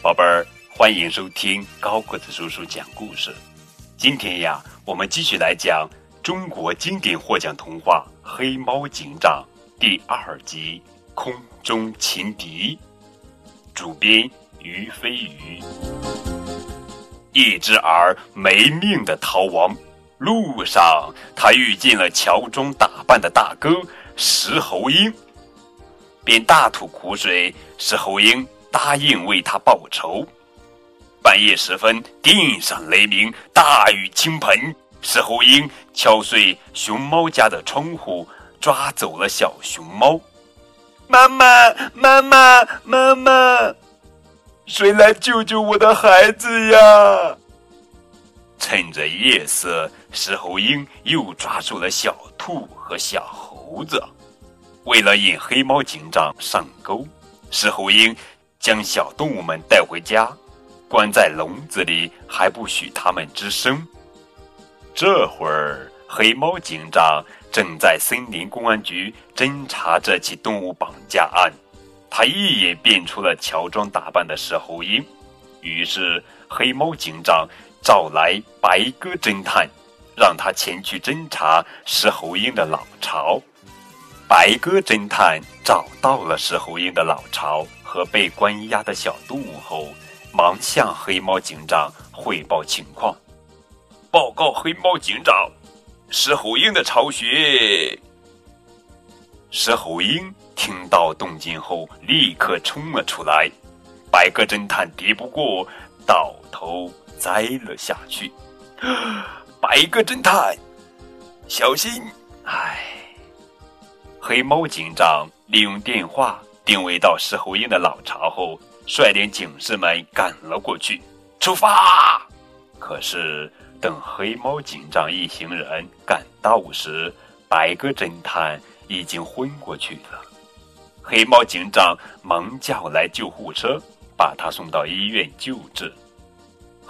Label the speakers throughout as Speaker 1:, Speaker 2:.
Speaker 1: 宝贝儿，欢迎收听高个子叔叔讲故事。今天呀，我们继续来讲中国经典获奖童话《黑猫警长》第二集《空中情敌》。主编于飞鱼。一只耳没命的逃亡，路上他遇见了乔装打扮的大哥石猴鹰，便大吐苦水。石猴鹰。答应为他报仇。半夜时分，电闪雷鸣，大雨倾盆。石猴鹰敲碎熊猫家的窗户，抓走了小熊猫。妈妈，妈妈，妈妈，谁来救救我的孩子呀？趁着夜色，石猴鹰又抓住了小兔和小猴子。为了引黑猫警长上钩，石猴鹰。将小动物们带回家，关在笼子里，还不许它们吱声。这会儿，黑猫警长正在森林公安局侦查这起动物绑架案。他一眼辨出了乔装打扮的石猴鹰，于是黑猫警长找来白鸽侦探，让他前去侦查石猴鹰的老巢。白鸽侦探找到了石猴鹰的老巢。和被关押的小动物后，忙向黑猫警长汇报情况。报告黑猫警长，石猴鹰的巢穴。石猴鹰听到动静后，立刻冲了出来。白鸽侦探敌不过，倒头栽了下去。白鸽侦探，小心！唉，黑猫警长利用电话。定位到石猴鹰的老巢后，率领警士们赶了过去。出发！可是等黑猫警长一行人赶到时，白鸽侦探已经昏过去了。黑猫警长忙叫来救护车，把他送到医院救治。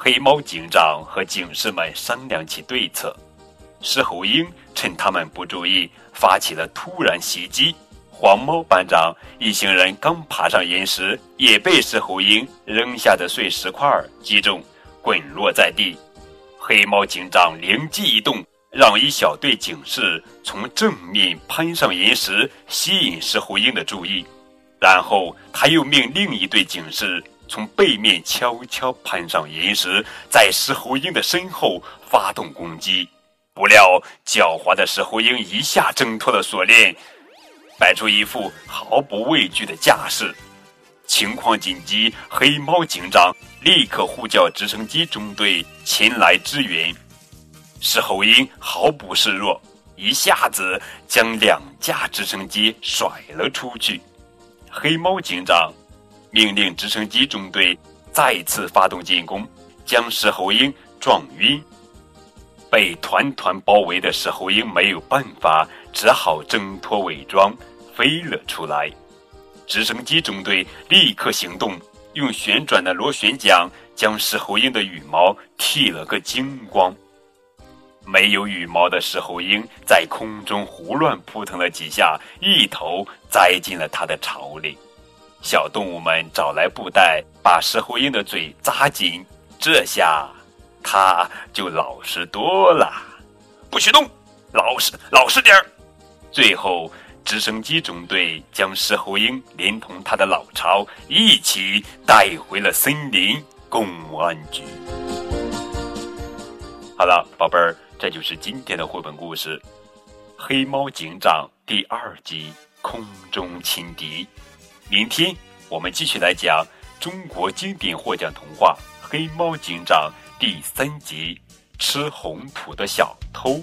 Speaker 1: 黑猫警长和警士们商量起对策。石猴鹰趁他们不注意，发起了突然袭击。黄猫班长一行人刚爬上岩石，也被石猴鹰扔下的碎石块击中，滚落在地。黑猫警长灵机一动，让一小队警士从正面攀上岩石，吸引石猴鹰的注意。然后他又命另一队警士从背面悄悄攀上岩石，在石猴鹰的身后发动攻击。不料狡猾的石猴鹰一下挣脱了锁链。摆出一副毫不畏惧的架势，情况紧急，黑猫警长立刻呼叫直升机中队前来支援。石猴鹰毫不示弱，一下子将两架直升机甩了出去。黑猫警长命令直升机中队再次发动进攻，将石猴鹰撞晕。被团团包围的石猴鹰没有办法，只好挣脱伪装，飞了出来。直升机中队立刻行动，用旋转的螺旋桨将石猴鹰的羽毛剃了个精光。没有羽毛的石猴鹰在空中胡乱扑腾了几下，一头栽进了它的巢里。小动物们找来布袋，把石猴鹰的嘴扎紧，这下。它就老实多了，不许动，老实老实点儿。最后，直升机中队将石猴鹰连同他的老巢一起带回了森林公安局。好了，宝贝儿，这就是今天的绘本故事《黑猫警长》第二集《空中轻敌》。明天我们继续来讲中国经典获奖童话《黑猫警长》。第三集，吃红土的小偷。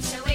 Speaker 1: So so